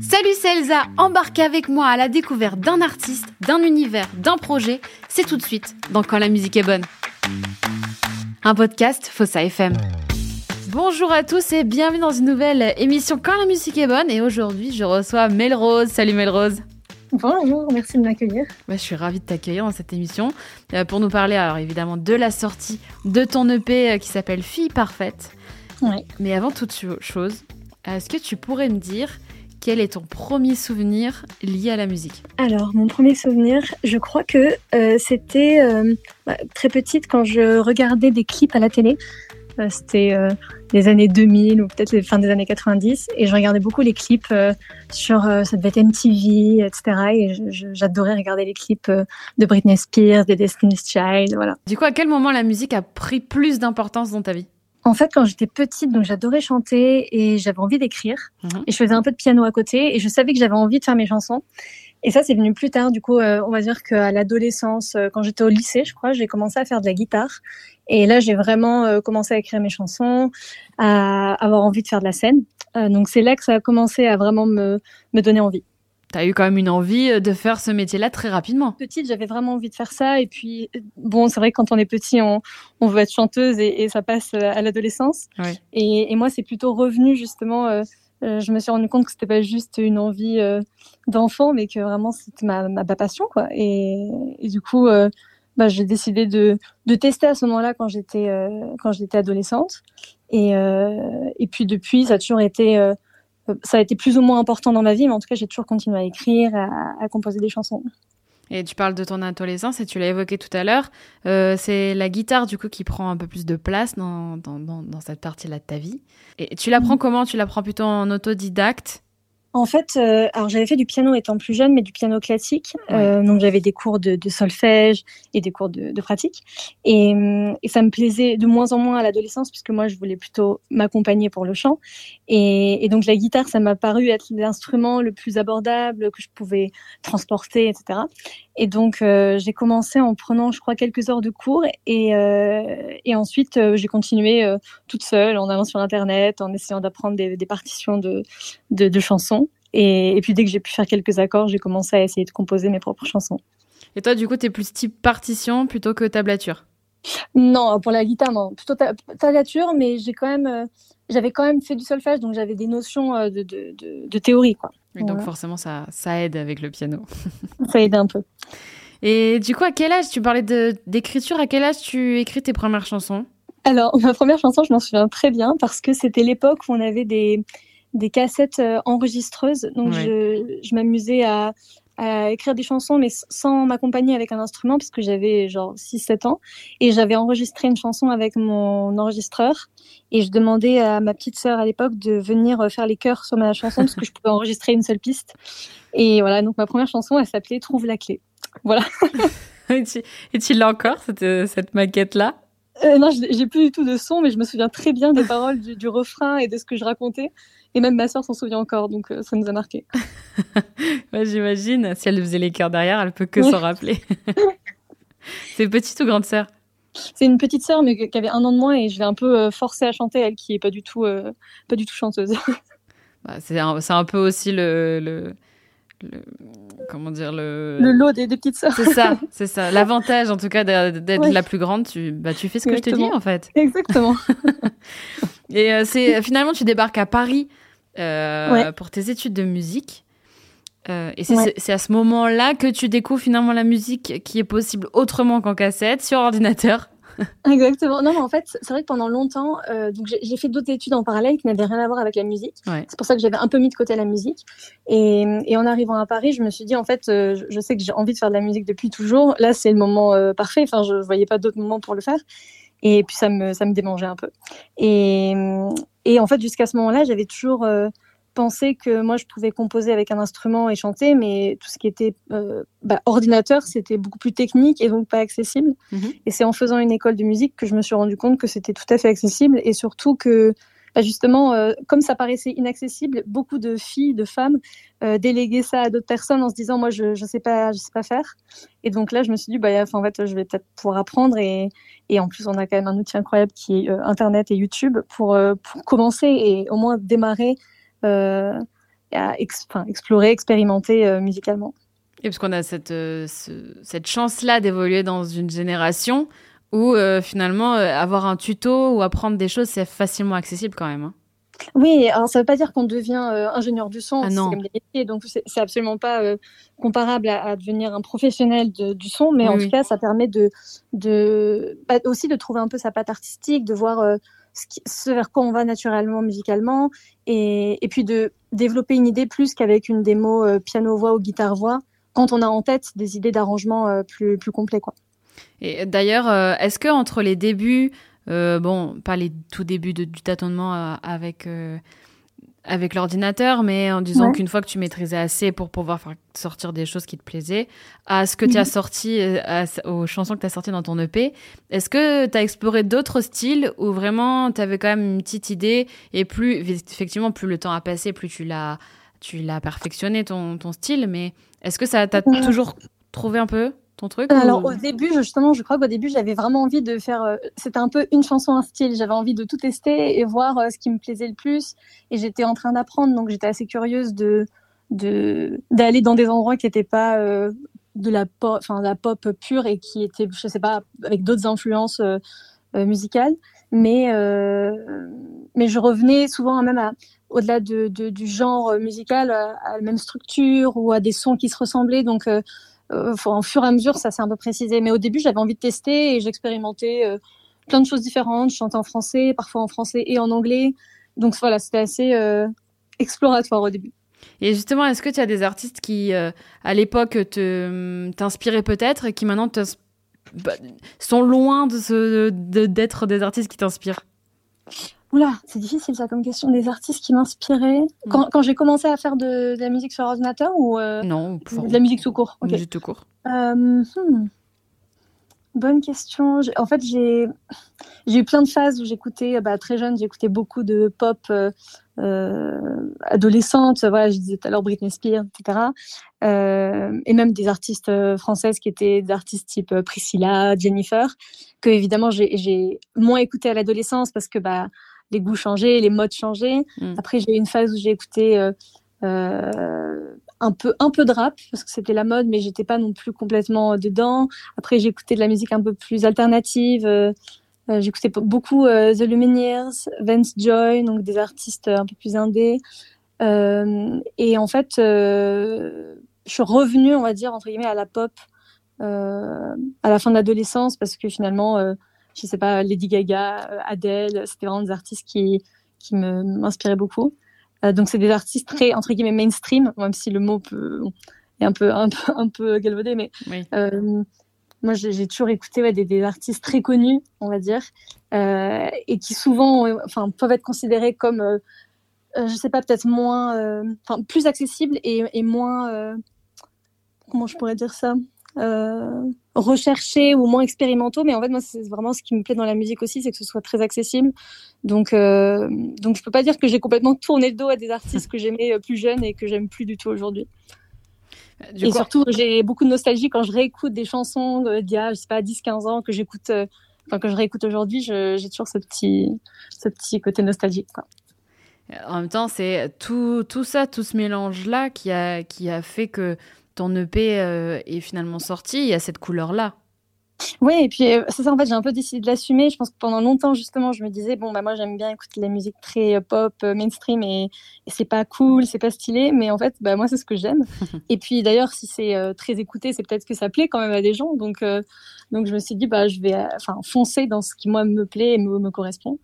Salut, c'est Elsa. Embarquez avec moi à la découverte d'un artiste, d'un univers, d'un projet. C'est tout de suite dans Quand la musique est bonne. Un podcast Fossa FM. Bonjour à tous et bienvenue dans une nouvelle émission Quand la musique est bonne. Et aujourd'hui, je reçois Melrose. Salut Melrose. Bonjour, merci de m'accueillir. Bah, je suis ravie de t'accueillir dans cette émission euh, pour nous parler alors évidemment de la sortie de ton EP euh, qui s'appelle Fille parfaite. Ouais. Mais avant toute chose, est-ce que tu pourrais me dire quel est ton premier souvenir lié à la musique? Alors, mon premier souvenir, je crois que euh, c'était euh, bah, très petite quand je regardais des clips à la télé. Euh, c'était euh, les années 2000 ou peut-être les fins des années 90 et je regardais beaucoup les clips euh, sur euh, ça devait être MTV etc et j'adorais regarder les clips euh, de Britney Spears des Destiny's Child voilà Du coup, à quel moment la musique a pris plus d'importance dans ta vie? En fait quand j'étais petite donc j'adorais chanter et j'avais envie d'écrire. Mhm. et je faisais un peu de piano à côté et je savais que j'avais envie de faire mes chansons. Et ça c'est venu plus tard. Du coup euh, on va dire qu'à l'adolescence euh, quand j'étais au lycée je crois j'ai commencé à faire de la guitare. Et là j'ai vraiment euh, commencé à écrire mes chansons à avoir envie de faire de la scène. Donc c'est là que ça a commencé à vraiment me me donner envie T'as eu quand même une envie euh, de faire ce métier-là très rapidement. petite, j'avais vraiment envie de faire ça. Et puis, bon, c'est vrai que quand on est petit, on, on veut être chanteuse et, et ça passe euh, à l'adolescence. Ouais. Et, et moi, c'est plutôt revenu justement. euh, euh, je me suis rendu compte que c'était pas juste une envie euh, d'enfant, mais que vraiment c'était ma, ma, ma passion, quoi. Et, et du coup, bah, j'ai décidé de, de tester à ce moment-là quand j'étais quand j'étais adolescente. Et, et puis depuis, ça a toujours été ça a été plus ou moins important dans ma vie, mais en tout cas, j'ai toujours continué à écrire, à, à composer des chansons. Et tu parles de ton adolescence et tu l'as évoqué tout à l'heure. Euh, c'est la guitare du coup qui prend un peu plus de place dans, dans, dans, dans cette partie-là de ta vie. Et tu l'apprends comment? Tu l'apprends plutôt en autodidacte? En fait, euh, alors j'avais fait du piano étant plus jeune, mais du piano classique. Ouais. Euh, donc j'avais des cours de, de solfège et des cours de, de pratique. Et, hum, et ça me plaisait de moins en moins à l'adolescence, puisque moi je voulais plutôt m'accompagner pour le chant. Et, et donc la guitare, ça m'a paru être l'instrument le plus abordable que je pouvais transporter, etc. Et donc euh, j'ai commencé en prenant, je crois, quelques heures de cours. Et, euh, et ensuite euh, j'ai continué euh, toute seule en allant sur Internet, en essayant d'apprendre des, des partitions de, de, de chansons. Et, et puis dès que j'ai pu faire quelques accords, j'ai commencé à essayer de composer mes propres chansons. Et toi, du coup, t'es plus type partition plutôt que tablature? Non, pour la guitare, non, plutôt ta- tablature, mais j'ai quand même, euh, j'avais quand même fait du solfège, donc j'avais des notions euh, de, de, de, de théorie, quoi. Oui, Donc Voilà. forcément, ça, ça aide avec le piano. Ça aidait un peu. Et du coup, à quel âge Tu parlais d'écriture. À quel âge tu écris tes premières chansons? Alors, ma première chanson, je m'en souviens très bien parce que c'était l'époque où on avait des, des cassettes euh, enregistreuses. Donc, Ouais. je, je m'amusais à, à écrire des chansons, mais sans m'accompagner avec un instrument parce que j'avais genre 6-7 ans. Et j'avais enregistré une chanson avec mon enregistreur. Et je demandais à ma petite sœur à l'époque de venir euh, faire les chœurs sur ma chanson parce que je pouvais enregistrer une seule piste. Et voilà, donc ma première chanson, elle s'appelait Trouve la clé. Et tu, et tu l'as encore, cette, euh, cette maquette-là? Euh, non, j'ai plus du tout de son, mais je me souviens très bien des paroles du, du refrain et de ce que je racontais. Et même ma sœur s'en souvient encore, donc euh, ça nous a marqué. Ouais, J'imagine. Si elle faisait les chœurs derrière, elle peut que s'en rappeler. C'est petite ou grande sœur? C'est une petite sœur, mais qui avait un an de moins, et je l'ai un peu euh, forcée à chanter, elle qui est pas du tout, euh, pas du tout chanteuse. Bah, c'est un, un peu aussi le, le, le- comment dire le, Le lot des, des petites sœurs. c'est ça c'est ça l'avantage en tout cas d'être Ouais. la plus grande tu bah tu fais ce que je te dis en fait Exactement. et euh, c'est finalement tu débarques à Paris euh, Ouais. pour tes études de musique Euh, et c'est Ouais. c'est- c'est à ce moment-là que tu découvres finalement la musique qui est possible autrement qu'en cassette sur ordinateur Exactement. Non, mais en fait, c'est vrai que pendant longtemps, euh, donc j'ai fait d'autres études en parallèle qui n'avaient rien à voir avec la musique. Ouais. C'est pour ça que j'avais un peu mis de côté la musique. Et, et en arrivant à Paris, je me suis dit, en fait, euh, je, sais que j'ai envie de faire de la musique depuis toujours. Là, c'est le moment euh, parfait. Enfin, je voyais pas d'autre moment pour le faire. Et puis, ça me, ça me démangeait un peu. Et, et en fait, jusqu'à ce moment-là, j'avais toujours que moi, je pouvais composer avec un instrument et chanter, mais tout ce qui était euh, bah, ordinateur, c'était beaucoup plus technique et donc pas accessible. Mhm. Et c'est en faisant une école de musique que je me suis rendu compte que c'était tout à fait accessible et surtout que bah, justement, euh, comme ça paraissait inaccessible, beaucoup de filles, de femmes euh, déléguaient ça à d'autres personnes en se disant moi je je sais pas je sais pas faire. Et donc là je me suis dit bah en fait je vais peut-être pouvoir apprendre et et en plus on a quand même un outil incroyable qui est Internet et YouTube pour pour commencer et au moins démarrer à explorer, expérimenter musicalement. Et parce qu'on a cette, cette chance-là d'évoluer dans une génération euh, finalement euh, avoir un tuto ou apprendre des choses, c'est facilement accessible quand même. Hein. Oui, alors ça ne veut pas dire qu'on devient euh, ingénieur du son, ah c'est comme des métiers, donc c'est absolument pas comparable à, devenir un professionnel du son, mais en tout cas ça permet de, de bah, aussi de trouver un peu sa patte artistique, de voir ce, vers quoi on va naturellement musicalement, et, et, puis de développer une idée plus qu'avec une démo piano-voix ou guitare-voix, quand on a en tête des idées d'arrangement plus, plus complets. Quoi. Et d'ailleurs, euh, est-ce que entre les débuts, euh, bon, pas les tout débuts du tâtonnement euh, avec avec l'ordinateur, mais en disant qu'une fois que tu maîtrisais assez pour pouvoir faire sortir des choses qui te plaisaient, à ce que tu as mhm. sorti, aux chansons que tu as sorties dans ton EP, est-ce que tu as exploré d'autres styles ou vraiment tu avais quand même une petite idée et plus, effectivement, plus le temps a passé, plus tu l'as, tu l'as perfectionné ton, ton style, mais est-ce que ça t'a toujours trouvé un peu? Truc Alors au début, justement, je crois qu'au début, j'avais vraiment envie de faire. Euh, c'était un peu une chanson, un style. J'avais envie de tout tester et voir euh, ce qui me plaisait le plus. Et j'étais en train d'apprendre, donc j'étais assez curieuse de d'aller dans des endroits qui n'étaient pas euh, de la pop, enfin la pop pure et qui étaient, je sais pas, avec d'autres influences musicales. Mais mais je revenais souvent même au-delà de, du genre musical, à, la même structure ou à des sons qui se ressemblaient. Donc, en fur et à mesure, ça s'est un peu précisé. Mais au début, j'avais envie de tester et j'expérimentais euh, plein de choses différentes. Je chantais en français, parfois en français et en anglais. Donc voilà, c'était assez euh, exploratoire au début. Et justement, est-ce que tu as des artistes qui, à l'époque, te, t'inspiraient peut-être et qui maintenant bah, sont loin de, d'être des artistes qui t'inspirent? Oula, c'est difficile ça comme question. Des artistes qui m'inspiraient. Mm. Quand, quand j'ai commencé à faire de, de, la musique sur ordinateur ou euh, non, de la musique tout court. Musique tout court. Euh, hmm. Bonne question. En fait, j'ai eu plein de phases où j'écoutais, bah, très jeune, j'écoutais beaucoup de pop euh, euh, adolescente. Voilà, je disais tout à l'heure Britney Spears, etc. Euh, et même des artistes françaises qui étaient des artistes type Priscilla, Jennifer, que évidemment j'ai moins écouté à l'adolescence parce que bah les goûts changeaient, les modes changeaient. Mm. Après, j'ai eu une phase où j'ai écouté euh, euh, un peu un peu de rap parce que c'était la mode, mais j'étais pas non plus complètement dedans. Après, j'ai écouté de la musique un peu plus alternative. Euh, euh j'écoutais beaucoup The Lumineers, Vance Joy, donc des artistes un peu plus indés. et en fait, je suis revenue, on va dire entre guillemets, à la pop à la fin de l'adolescence parce que finalement je sais pas, Lady Gaga, euh, Adele, c'était vraiment des artistes qui, qui m'inspiraient beaucoup. Euh, donc c'est des artistes très entre guillemets mainstream, même si le mot peut, est un peu un peu un peu galvaudé, mais euh, moi j'ai toujours écouté ouais, des, des, artistes très connus, on va dire, euh, et qui souvent, enfin, peuvent être considérés comme, je sais pas, peut-être moins, enfin, plus accessibles et, et moins, comment je pourrais dire ça, recherchés ou moins expérimentaux. Mais en fait, moi, c'est vraiment ce qui me plaît dans la musique aussi, c'est que ce soit très accessible. Donc, euh, donc je peux pas dire que j'ai complètement tourné le dos à des artistes que j'aimais euh, plus jeunes et que j'aime plus du tout aujourd'hui. et surtout, j'ai beaucoup de nostalgie quand je réécoute des chansons d'il y a, je sais pas, 10-15 ans que j'écoute, enfin, que je réécoute aujourd'hui, j'ai toujours ce petit, ce petit côté nostalgique. Quoi. En même temps, c'est tout, tout ça, tout ce mélange-là qui a, qui a fait que ton EP euh, est finalement sorti, il y a cette couleur-là. Oui, et puis euh, c'est ça, en fait, j'ai un peu décidé de l'assumer. Je pense que pendant longtemps, justement, je me disais, bon, bah, moi, j'aime bien écouter la musique très euh, pop, mainstream, et, c'est pas cool, c'est pas stylé, mais en fait, bah, moi, c'est ce que j'aime. et puis, d'ailleurs, si c'est très écouté, c'est peut-être que ça plaît quand même à des gens. Donc, donc je me suis dit, bah, je vais enfin, foncer dans ce qui, moi, me plaît et me, me correspond.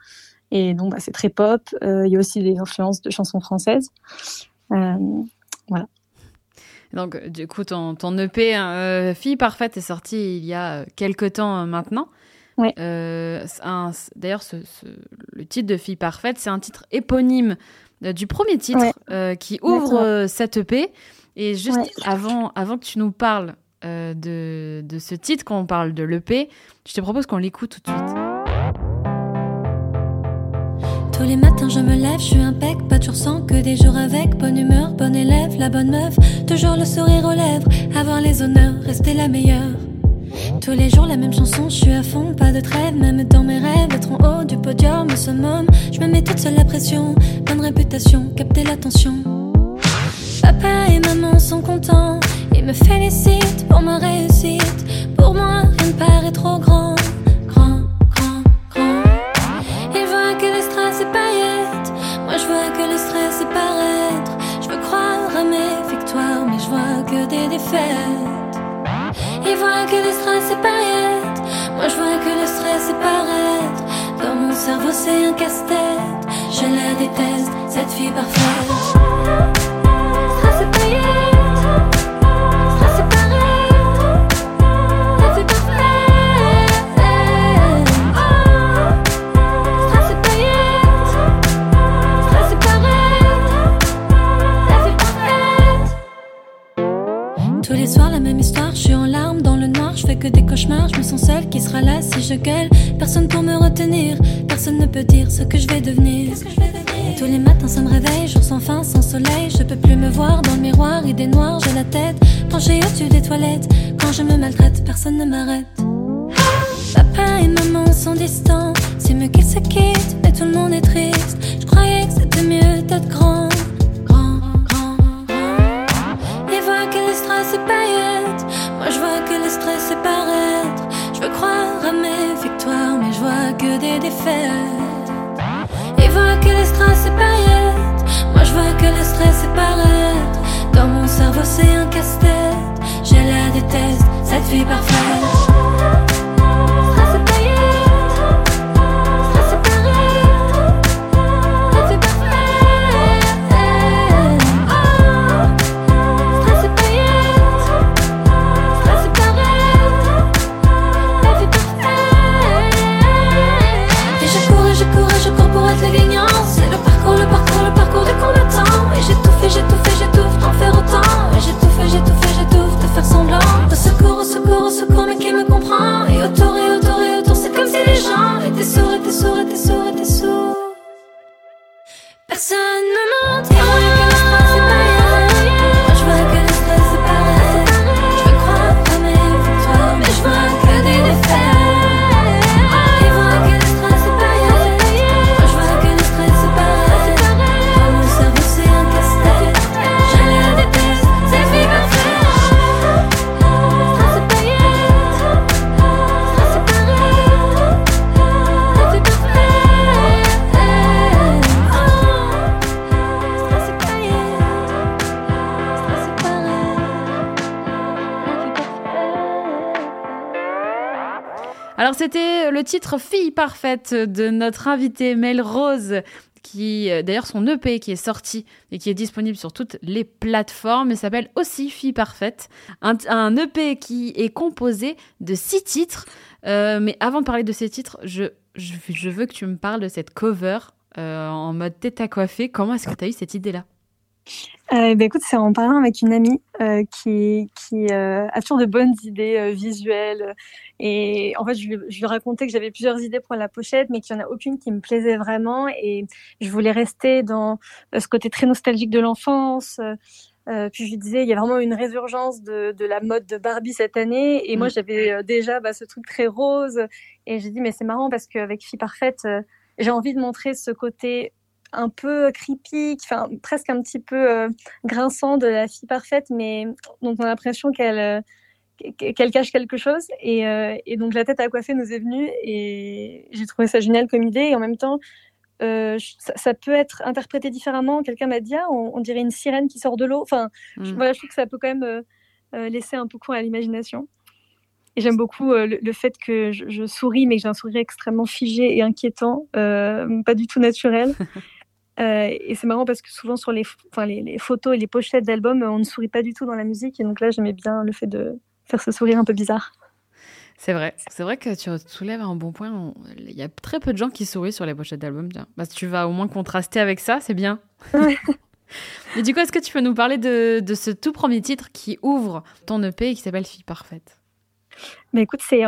Et donc, bah, c'est très pop. Il y a aussi des influences de chansons françaises. voilà. Donc, du coup, ton, ton EP hein, euh, Fille Parfaite est sorti il y a quelques temps euh, maintenant. Ouais. Euh, D'ailleurs, ce, le titre de Fille Parfaite, c'est un titre éponyme euh, du premier titre qui ouvre cette EP. Et juste avant, avant que tu nous parles de, de ce titre, quand on parle de l'EP, je te propose qu'on l'écoute tout de suite. Tous les matins je me lève, je suis impec, pas toujours sans que des jours avec bonne humeur, bonne élève, la bonne meuf, toujours le sourire aux lèvres, avoir les honneurs, rester la meilleure. Tous les jours la même chanson, je suis à fond, pas de trêve, même dans mes rêves, être en haut du podium, au summum, je me mets toute seule la pression, bonne réputation, capter l'attention. Papa et maman sont contents, ils me félicitent pour ma réussite, pour moi rien ne paraît trop grand. Ils voient que le stress paillettes. Moi je vois que le stress est paraître. Dans mon cerveau c'est un casse-tête. Je la déteste, cette fille parfaite. Je me sens seule, qui sera là si je gueule Personne pour me retenir, personne ne peut dire ce que je vais devenir. Tous les matins ça me réveille, jour sans fin, sans soleil, je peux plus me voir dans le miroir, idée noire, j'ai la tête penchée au-dessus des toilettes. Quand je me maltraite, personne ne m'arrête. Papa et maman sont distants, c'est mieux qu'ils se quittent, mais tout le monde est triste. Je croyais que c'était mieux d'être grand. Grand, grand, grand. Et voir que le stress est paillettes. Moi je vois que le stress est paraître. Je veux croire à mes victoires, mais je vois que des défaites. Il voit que le stress est paillettes. Moi je vois que le stress est paraître. Dans mon cerveau c'est un casse-tête. Je la déteste, cette fille parfaite. Fille parfaite de notre invitée Mel Rose qui euh, d'ailleurs son EP qui est sorti et qui est disponible sur toutes les plateformes et s'appelle aussi Fille parfaite. Un, EP qui est composé de six titres. Euh, mais avant de parler de ces titres, je, je, veux que tu me parles de cette cover euh, en mode tête à coiffer. Comment est-ce que tu as eu cette idée-là? Euh, ben écoute, c'est en parlant avec une amie euh, qui, qui euh, a toujours de bonnes idées visuelles. Et en fait, je, je lui racontais que j'avais plusieurs idées pour la pochette, mais qu'il n'y en a aucune qui me plaisait vraiment. Et je voulais rester dans ce côté très nostalgique de l'enfance. Euh, puis je lui disais, il y a vraiment une résurgence de, de la mode de Barbie cette année. Et moi, mm. j'avais déjà bah, ce truc très rose. Et j'ai dit, mais c'est marrant parce qu'avec Fille Parfaite, j'ai envie de montrer ce côté un peu creepy, enfin presque un petit peu euh, grinçant de la fille parfaite, mais dont on a l'impression qu'elle euh, qu'elle cache quelque chose. Et, euh, et, donc la tête à coiffer nous est venue et j'ai trouvé ça génial comme idée. Et en même temps, ça, peut être interprété différemment. Quelqu'un m'a dit, ah, on, dirait une sirène qui sort de l'eau. Enfin, je, mm. voilà, je trouve que ça peut quand même laisser un peu court à l'imagination. Et j'aime beaucoup le, fait que je, je, souris, mais que j'ai un sourire extrêmement figé et inquiétant, pas du tout naturel. Euh, et c'est marrant parce que souvent sur les, enfin, les, photos et les pochettes d'albums, on ne sourit pas du tout dans la musique. Et donc là, j'aimais bien le fait de faire ce sourire un peu bizarre. C'est vrai, c'est vrai que tu soulèves un bon point. Il y a très peu de gens qui sourient sur les pochettes d'albums. Bah, tu vas au moins contraster avec ça, c'est bien. Mais du coup, est-ce que tu peux nous parler de, de, ce tout premier titre qui ouvre ton EP et qui s'appelle Fille parfaite? Mais écoute, c'est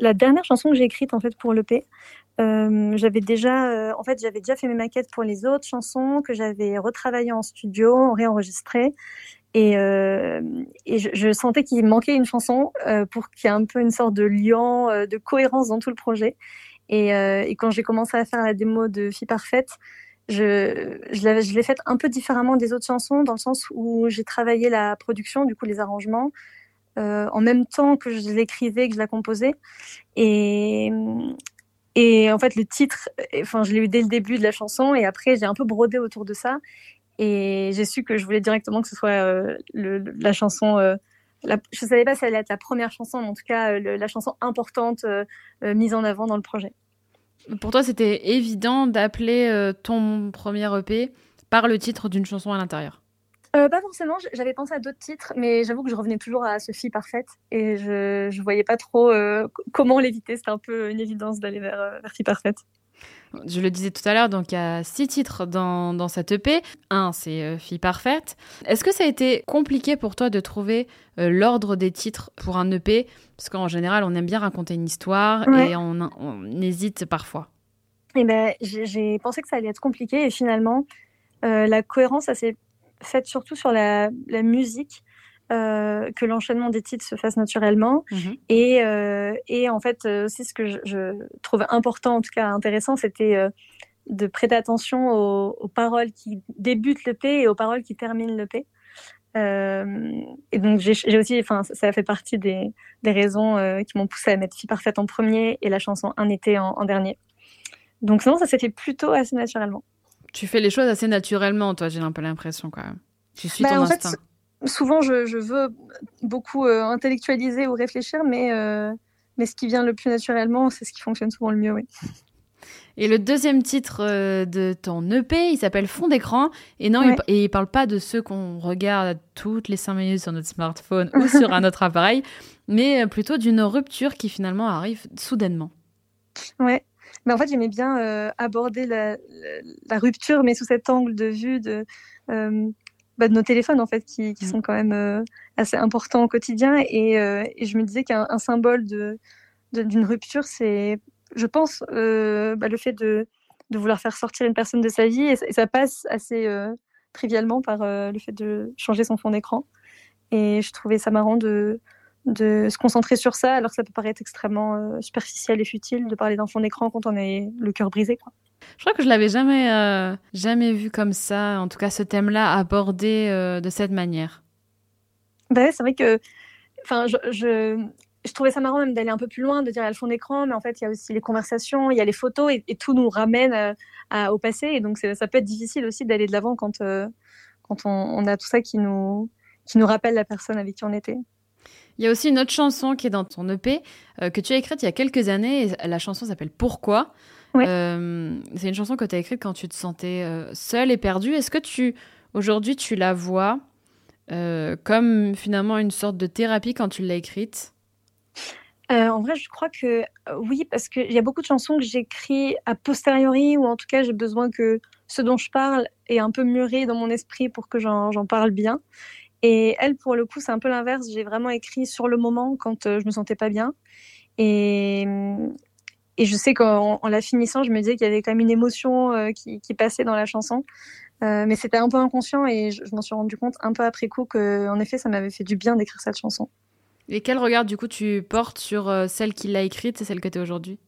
la dernière chanson que j'ai écrite en fait pour l'EP. J'avais déjà, en fait, j'avais déjà fait mes maquettes pour les autres chansons que j'avais retravaillées en studio, réenregistrées. Et, euh, et je, sentais qu'il manquait une chanson euh, pour qu'il y ait un peu une sorte de lien, euh, de cohérence dans tout le projet. Et, euh, et quand j'ai commencé à faire la démo de Fille Parfaite, je, je l'ai faite un peu différemment des autres chansons, dans le sens où j'ai travaillé la production, du coup les arrangements, euh, en même temps que je l'écrivais, que je la composais. Et, et en fait, le titre, enfin, je l'ai eu dès le début de la chanson, et après, j'ai un peu brodé autour de ça. Et j'ai su que je voulais directement que ce soit euh, la chanson. Euh, je savais pas si elle allait être la première chanson, mais en tout cas euh, la chanson importante euh, euh, mise en avant dans le projet. Pour toi, c'était évident d'appeler ton premier EP par le titre d'une chanson à l'intérieur euh, pas forcément, j'avais pensé à d'autres titres, mais j'avoue que je revenais toujours à Sophie Parfaite et je, je voyais pas trop euh, comment l'éviter. C'était un peu une évidence d'aller vers, vers Fille Parfaite. Je le disais tout à l'heure, donc il y a six titres dans, dans cette EP. Un, c'est euh, Fille Parfaite. Est-ce que ça a été compliqué pour toi de trouver euh, l'ordre des titres pour un EP Parce qu'en général, on aime bien raconter une histoire ouais. et on, on, hésite parfois. Eh ben, j'ai pensé que ça allait être compliqué et finalement, euh, la cohérence, ça s'est faite surtout sur la, la musique euh, que l'enchaînement des titres se fasse naturellement. Mmh. Et, euh, et en fait, euh, aussi ce que je, je trouve important, en tout cas intéressant, c'était euh, de prêter attention aux, aux, paroles qui débutent l'EP et aux paroles qui terminent l'EP. Euh, et donc j'ai aussi, enfin ça a fait partie des, des raisons qui m'ont poussé à mettre Fille parfaite en premier et la chanson Un été en, en dernier. Donc sinon ça s'est fait plutôt assez naturellement. Tu fais les choses assez naturellement, toi, j'ai un peu l'impression quand même. Tu suis bah, ton en instinct. Fait, souvent je, je, veux beaucoup euh, intellectualiser ou réfléchir, mais, euh, mais ce qui vient le plus naturellement, c'est ce qui fonctionne souvent le mieux, oui. Et le deuxième titre euh, de ton EP, il s'appelle Fond d'écran. Et non, ouais. il, et il parle pas de ceux qu'on regarde toutes les cinq minutes sur notre smartphone ou sur un autre appareil, mais plutôt d'une rupture qui finalement arrive soudainement. Ouais. Mais en fait, j'aimais bien euh, aborder la, rupture, mais sous cet angle de vue de, euh, bah, de nos téléphones en fait qui, qui sont quand même euh, assez importants au quotidien. Et, et je me disais qu'un symbole de d'une rupture c'est je pense bah, le fait de, vouloir faire sortir une personne de sa vie. Et, et ça passe assez trivialement par le fait de changer son fond d'écran. Et je trouvais ça marrant de de se concentrer sur ça alors que ça peut paraître extrêmement euh, superficiel et futile de parler d'un fond d'écran quand on est le cœur brisé quoi. Je crois que je l'avais jamais, euh, jamais vu comme ça, en tout cas ce thème-là abordé euh, de cette manière. Ouais, c'est vrai que, enfin, je, je, je, trouvais ça marrant même d'aller un peu plus loin, de dire il y a le fond d'écran, mais en fait il y a aussi les conversations, il y a les photos et, et tout nous ramène à, à, au passé, et donc ça peut être difficile aussi d'aller de l'avant quand, quand on, on, a tout ça qui nous, qui nous rappelle la personne avec qui on était. Il y a aussi une autre chanson qui est dans ton EP euh, que tu as écrite il y a quelques années. Et la chanson s'appelle Pourquoi. Ouais. Euh, c'est une chanson que tu as écrite quand tu te sentais euh, seule et perdue. Est-ce que tu aujourd'hui tu la vois comme finalement une sorte de thérapie quand tu l'as écrite? Euh, en vrai, je crois que oui, parce qu'il y a beaucoup de chansons que j'écris a posteriori, ou en tout cas, j'ai besoin que ce dont je parle est un peu mûri dans mon esprit pour que j'en parle bien. Et elle, pour le coup, c'est un peu l'inverse. J'ai vraiment écrit sur le moment quand euh, je me sentais pas bien. Et, et je sais qu'en en la finissant, je me disais qu'il y avait quand même une émotion euh, qui, qui, passait dans la chanson. Euh, mais c'était un peu inconscient et je, je m'en suis rendu compte un peu après coup que, en effet, ça m'avait fait du bien d'écrire cette chanson. Et quel regard, du coup, tu portes sur euh, celle qui l'a écrite et celle que tu es aujourd'hui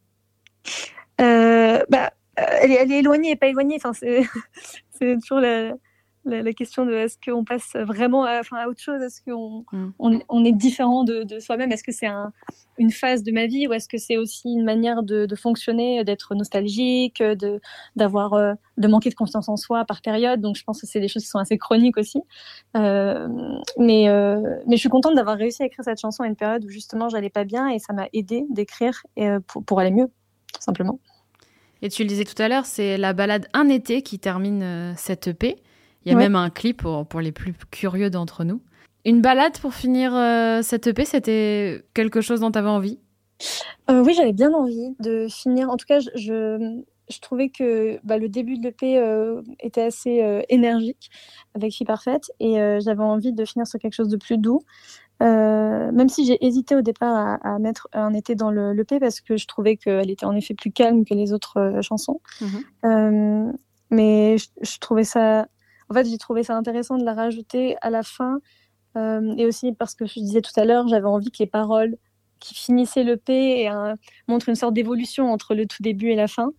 bah, elle, est, elle est éloignée et pas éloignée. Enfin, c'est toujours la, la, la, question de est-ce qu'on passe vraiment à, enfin, à autre chose? Est-ce qu'on mm. on, on, est différent de, de soi-même? Est-ce que c'est un, une phase de ma vie ou est-ce que c'est aussi une manière de, de fonctionner, d'être nostalgique, de d'avoir euh, de manquer de confiance en soi par période? Donc je pense que c'est des choses qui sont assez chroniques aussi. Euh, mais euh, mais je suis contente d'avoir réussi à écrire cette chanson à une période où justement j'allais pas bien et ça m'a aidé d'écrire pour, pour aller mieux, tout simplement. Et tu le disais tout à l'heure, c'est la balade Un été qui termine cette EP. Il y a ouais. même un clip pour, pour les plus curieux d'entre nous. Une balade pour finir euh, cette EP, c'était quelque chose dont tu avais envie? Euh, Oui, j'avais bien envie de finir. En tout cas, je, trouvais que bah, le début de l'EP euh, était assez énergique avec Fille Parfaite et j'avais envie de finir sur quelque chose de plus doux. même si j'ai hésité au départ à, mettre un été dans le l'EP parce que je trouvais qu'elle était en effet plus calme que les autres chansons. Mhm. mais je, trouvais ça, en fait, j'ai trouvé ça intéressant de la rajouter à la fin et aussi parce que je disais tout à l'heure, j'avais envie que les paroles qui finissaient l'EP montrent une sorte d'évolution entre le tout début et la fin.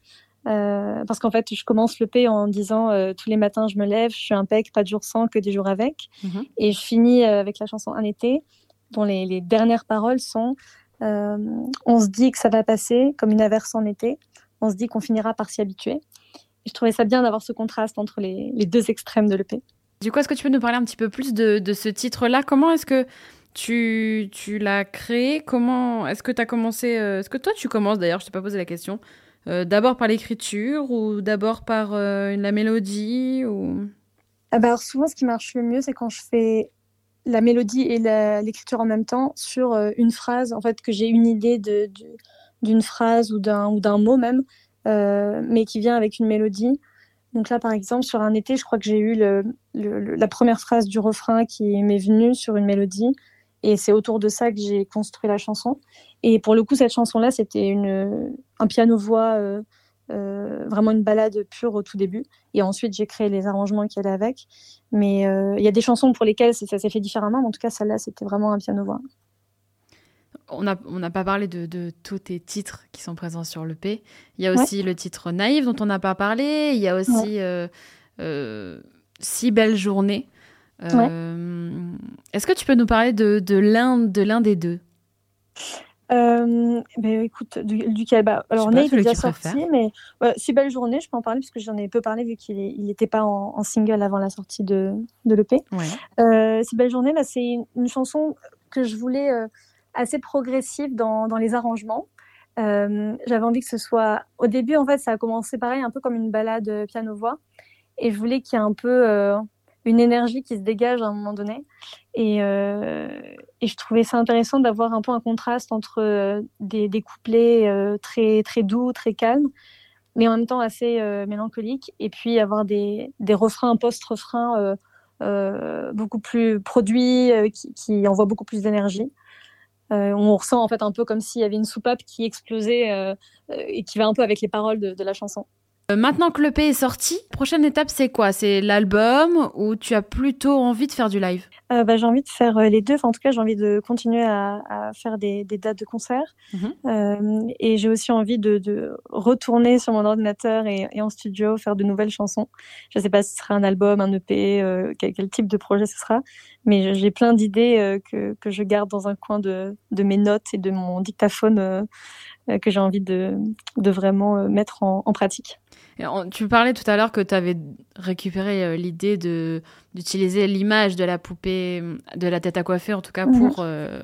Euh, parce qu'en fait, je commence le P en disant euh, tous les matins je me lève, je suis un pec, pas de jour sans, que des jours avec. Mhm. Et je finis euh, avec la chanson Un été, dont les, les dernières paroles sont On se dit que ça va passer comme une averse en été, on se dit qu'on finira par s'y habituer. Je trouvais ça bien d'avoir ce contraste entre les, les deux extrêmes de l'EP. Du coup, est-ce que tu peux nous parler un petit peu plus de, de ce titre-là? Comment est-ce que tu, tu l'as créé? Comment est-ce que tu as commencé Est-ce que toi tu commences d'ailleurs Je t'ai pas posé la question. Euh, d'abord par l'écriture ou d'abord par euh, la mélodie ou... Ah bah souvent, ce qui marche le mieux, c'est quand je fais la mélodie et l'écriture en même temps sur euh, une phrase, en fait, que j'ai une idée d'une phrase ou d'un mot même, mais qui vient avec une mélodie. Donc là, par exemple, sur un été, je crois que j'ai eu la première phrase du refrain qui m'est venue sur une mélodie. Et c'est autour de ça que j'ai construit la chanson. Et pour le coup, cette chanson-là, c'était un piano-voix, euh, euh, vraiment une balade pure au tout début. Et ensuite, j'ai créé les arrangements qui allaient avec. Mais euh, il y a des chansons pour lesquelles ça s'est fait différemment. Mais en tout cas, celle-là, c'était vraiment un piano-voix. On n'a on pas parlé de, de, tous tes titres qui sont présents sur le P. Il y a aussi le titre Naïve dont on n'a pas parlé. Il y a aussi Si belle journée euh, est-ce que tu peux nous parler de, de l'un de l'un des deux? Euh, ben, écoute, du, duquel bah, Alors, Nate est déjà sorti, mais Si Belle Journée, je peux en parler parce que j'en ai peu parlé vu qu'il n'était pas en, single avant la sortie de, de l'EP. Euh, si Belle Journée, bah, c'est une, chanson que je voulais assez progressive dans, les arrangements. J'avais envie que ce soit. Au début, en fait, ça a commencé pareil, un peu comme une balade piano-voix. Et je voulais qu'il y ait un peu une énergie qui se dégage à un moment donné. Et, euh, je trouvais ça intéressant d'avoir un peu un contraste entre euh, des, couplets euh, très, doux, très calmes, mais en même temps assez euh, mélancoliques, et puis avoir des, des refrains post-refrains beaucoup plus produits, qui, qui, envoient beaucoup plus d'énergie. On ressent en fait un peu comme s'il y avait une soupape qui explosait et qui va un peu avec les paroles de, de la chanson. Euh, maintenant que l'EP est sorti, prochaine étape c'est quoi? C'est l'album ou tu as plutôt envie de faire du live? Euh, bah, J'ai envie de faire euh, les deux. en tout cas, j'ai envie de continuer à, faire des, dates de concert. Mhm. et j'ai aussi envie de, retourner sur mon ordinateur et, en studio faire de nouvelles chansons. Je ne sais pas si ce sera un album, un EP, quel, type de projet ce sera. Mais j'ai plein d'idées que, je garde dans un coin de, mes notes et de mon dictaphone que j'ai envie de, vraiment mettre en pratique. Tu parlais tout à l'heure que tu avais récupéré euh, l'idée de d'utiliser l'image de la poupée, de la tête à coiffer en tout cas pour, euh,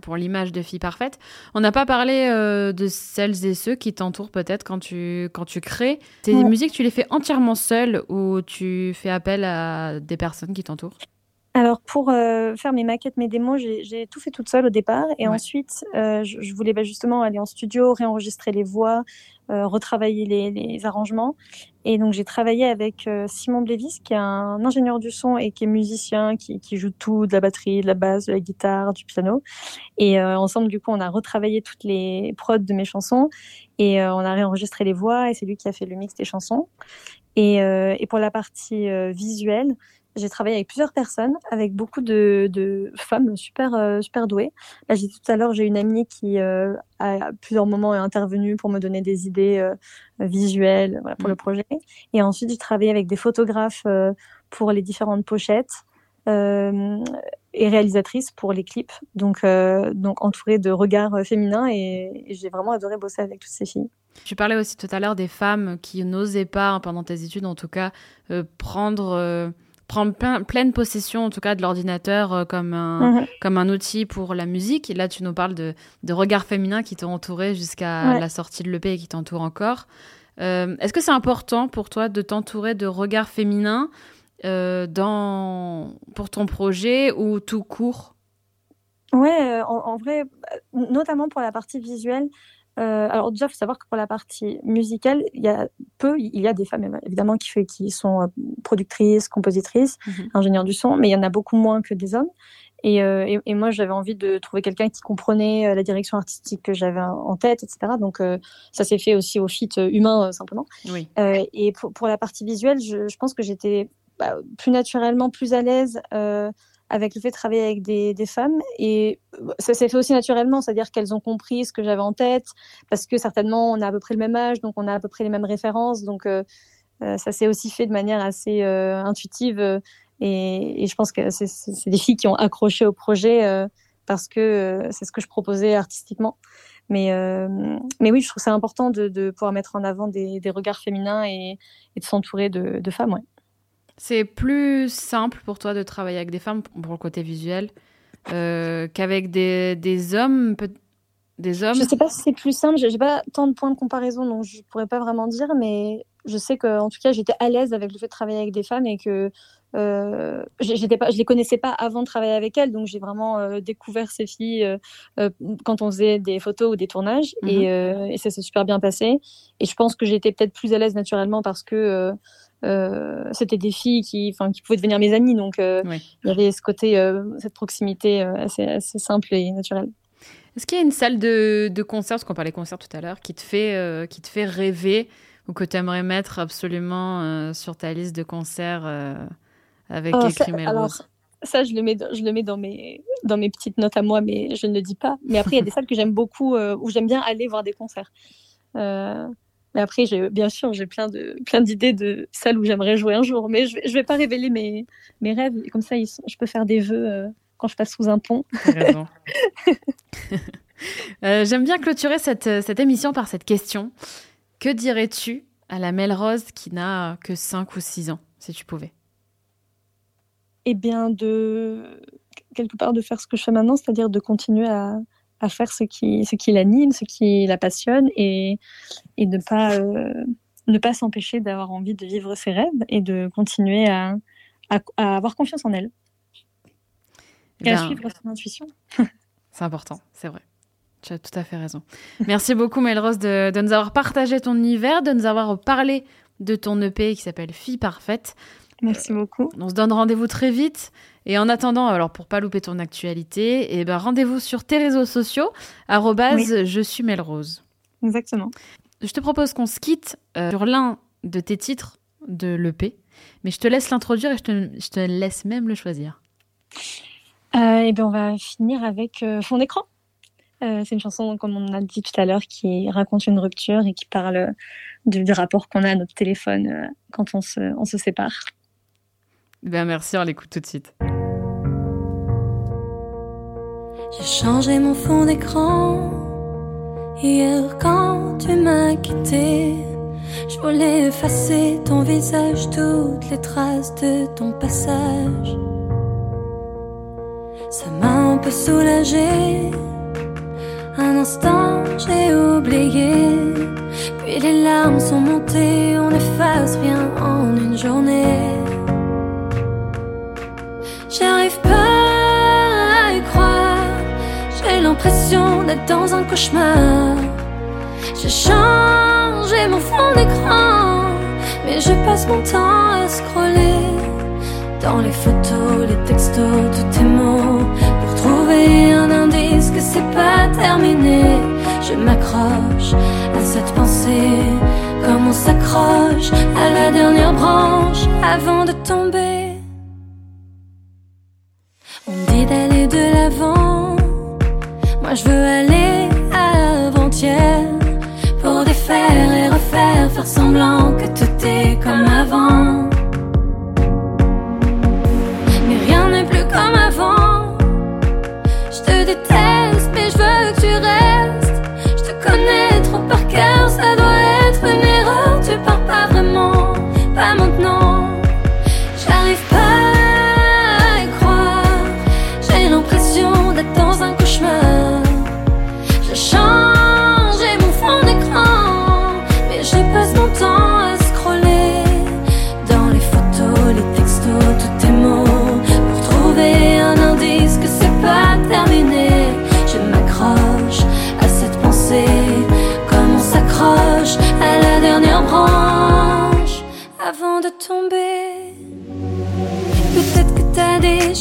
pour l'image de fille parfaite. On n'a pas parlé euh, de celles et ceux qui t'entourent peut-être quand tu, quand tu crées. Tes musiques, tu les fais entièrement seule ou tu fais appel à des personnes qui t'entourent? Alors pour faire mes maquettes, mes démos, j'ai tout fait toute seule au départ et ensuite je, voulais bah, justement aller en studio, réenregistrer les voix, euh, retravailler les, arrangements. Et donc j'ai travaillé avec euh, Simon Blévis, qui est un ingénieur du son et qui est musicien, qui, joue tout, de la batterie, de la basse, de la guitare, du piano. Et euh, ensemble, du coup, on a retravaillé toutes les prods de mes chansons et on a réenregistré les voix et c'est lui qui a fait le mix des chansons. Et, et pour la partie visuelle, j'ai travaillé avec plusieurs personnes, avec beaucoup de, de femmes super, euh, super douées. Là, j'ai tout à l'heure, j'ai une amie qui, euh, à plusieurs moments, est intervenue pour me donner des idées euh, visuelles voilà, pour le mm. projet. Et ensuite, j'ai travaillé avec des photographes pour les différentes pochettes et réalisatrices pour les clips. Donc, donc entourée de regards féminins et, et j'ai vraiment adoré bosser avec toutes ces filles. Tu parlais aussi tout à l'heure des femmes qui n'osaient pas, pendant tes études en tout cas, prendre prendre pleine possession en tout cas de l'ordinateur euh, comme un mhm. comme un outil pour la musique. Et là, tu nous parles de, de regards féminins qui t'ont entouré jusqu'à la sortie de l'EP et qui t'entourent encore. Euh, est-ce que c'est important pour toi de t'entourer de regards féminins euh, dans pour ton projet ou tout court? Ouais, en, vrai, notamment pour la partie visuelle, euh, alors déjà, il faut savoir que pour la partie musicale, il y a peu, il y a des femmes évidemment qui, fait, qui sont euh, productrices, compositrices, mhm. ingénieurs du son, mais il y en a beaucoup moins que des hommes. Et, et, et moi, j'avais envie de trouver quelqu'un qui comprenait la direction artistique que j'avais en tête, etc. Donc, ça s'est fait aussi au fit humain, simplement. Oui. et pour, pour, la partie visuelle, je, je pense que j'étais bah, plus naturellement, plus à l'aise avec le fait de travailler avec des, femmes. Et ça s'est fait aussi naturellement, c'est-à-dire qu'elles ont compris ce que j'avais en tête, parce que certainement on a à peu près le même âge, donc on a à peu près les mêmes références. Donc euh, euh ça s'est aussi fait de manière assez euh, intuitive. Euh, et, je pense que c'est des filles qui ont accroché au projet euh, parce que c'est ce que je proposais artistiquement. Mais, oui, je trouve ça important de, pouvoir mettre en avant des, regards féminins et, de s'entourer de, femmes. C'est plus simple pour toi de travailler avec des femmes pour le côté visuel euh, qu'avec des, des hommes des hommes? Je sais pas si c'est plus simple, j'ai pas tant de points de comparaison donc je pourrais pas vraiment dire mais je sais que en tout cas j'étais à l'aise avec le fait de travailler avec des femmes et que euh, j'étais pas, je les connaissais pas avant de travailler avec elles, donc j'ai vraiment euh, découvert ces filles euh, quand on faisait des photos ou des tournages, mm -hmm. et, euh, et, ça s'est super bien passé. Et je pense que j'étais peut-être plus à l'aise naturellement parce que euh, c'était des filles qui, enfin, qui pouvaient devenir mes amies. Donc, euh, oui. il y avait ce côté, euh, cette proximité assez, assez, simple et naturelle. Est-ce qu'il y a une salle de, de concert, parce qu'on parlait concert tout à l'heure, qui te fait, qui te fait rêver ou que tu aimerais mettre absolument sur ta liste de concerts avec oh, écrit Melrose ça, je le mets, je le mets dans mes, dans mes petites notes à moi, mais je ne le dis pas. Mais après, il y a des salles que j'aime beaucoup, où j'aime bien aller voir des concerts. Euh, mais après, j'ai, bien sûr, j'ai plein de plein d'idées de salles où j'aimerais jouer un jour, mais je je vais pas révéler mes, mes rêves. Comme ça, ils sont, je peux faire des vœux euh, quand je passe sous un pont. euh, j'aime bien clôturer cette, cette émission par cette question. Que dirais-tu à la Melrose qui n'a que 5 ou 6 ans, si tu pouvais? Eh bien, de quelque part de faire ce que je fais maintenant, c'est-à-dire de continuer à, à faire ce qui, ce qui l'anime, ce qui la passionne et, et ne pas, euh, ne pas s'empêcher d'avoir envie de vivre ses rêves et de continuer à, à, à avoir confiance en elle. Et ben, à suivre son intuition. c'est important, c'est vrai. Tu as tout à fait raison. Merci beaucoup, Melrose, de, de, nous avoir partagé ton univers, de nous avoir parlé de ton EP qui s'appelle Fille Parfaite. Merci beaucoup. On se donne rendez-vous très vite. Et en attendant, alors pour pas louper ton actualité, eh ben rendez-vous sur tes réseaux sociaux, oui. je suis Melrose. Exactement. Je te propose qu'on se quitte euh, sur l'un de tes titres de l'EP, mais je te laisse l'introduire et je te, je te, laisse même le choisir. Euh, et bien on va finir avec euh, Fond d'écran. Euh, c'est une chanson, comme on a dit tout à l'heure, qui raconte une rupture et qui parle du, du rapport qu'on a à notre téléphone quand on se, on se sépare. Ben merci, on l'écoute tout de suite. J'ai changé mon fond d'écran hier quand tu m'as quitté. Je voulais effacer ton visage, toutes les traces de ton passage. Ça m'a un peu soulagé. Un instant, j'ai oublié. Puis les larmes sont montées, on n'efface rien en une journée. L'impression d'être dans un cauchemar. J'ai changé mon fond d'écran, mais je passe mon temps à scroller dans les photos, les textos, tous tes mots pour trouver un indice que c'est pas terminé. Je m'accroche à cette pensée, comme on s'accroche à la dernière branche avant de tomber. On dit d'aller de l'avant. Je veux aller avant-hier pour défaire et refaire, faire semblant que tout est comme avant. Mais rien n'est plus comme avant. Je te déteste, mais je veux que tu restes.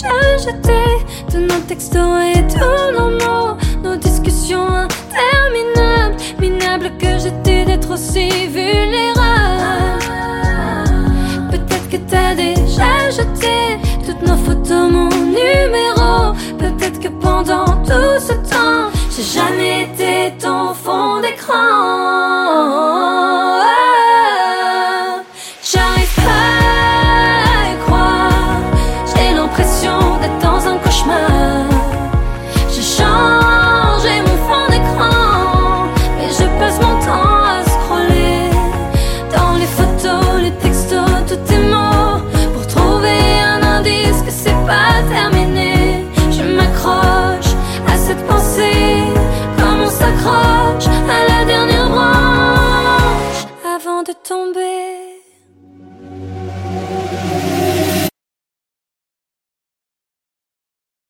chat jeté de nos textos et de nos mots, nos discussions interminables, minables que j'étais d'être aussi vulnérable. Peut-être que t'as déjà jeté toutes nos photos, mon numéro. Peut-être que pendant tout ce temps, j'ai jamais été ton fond d'écran.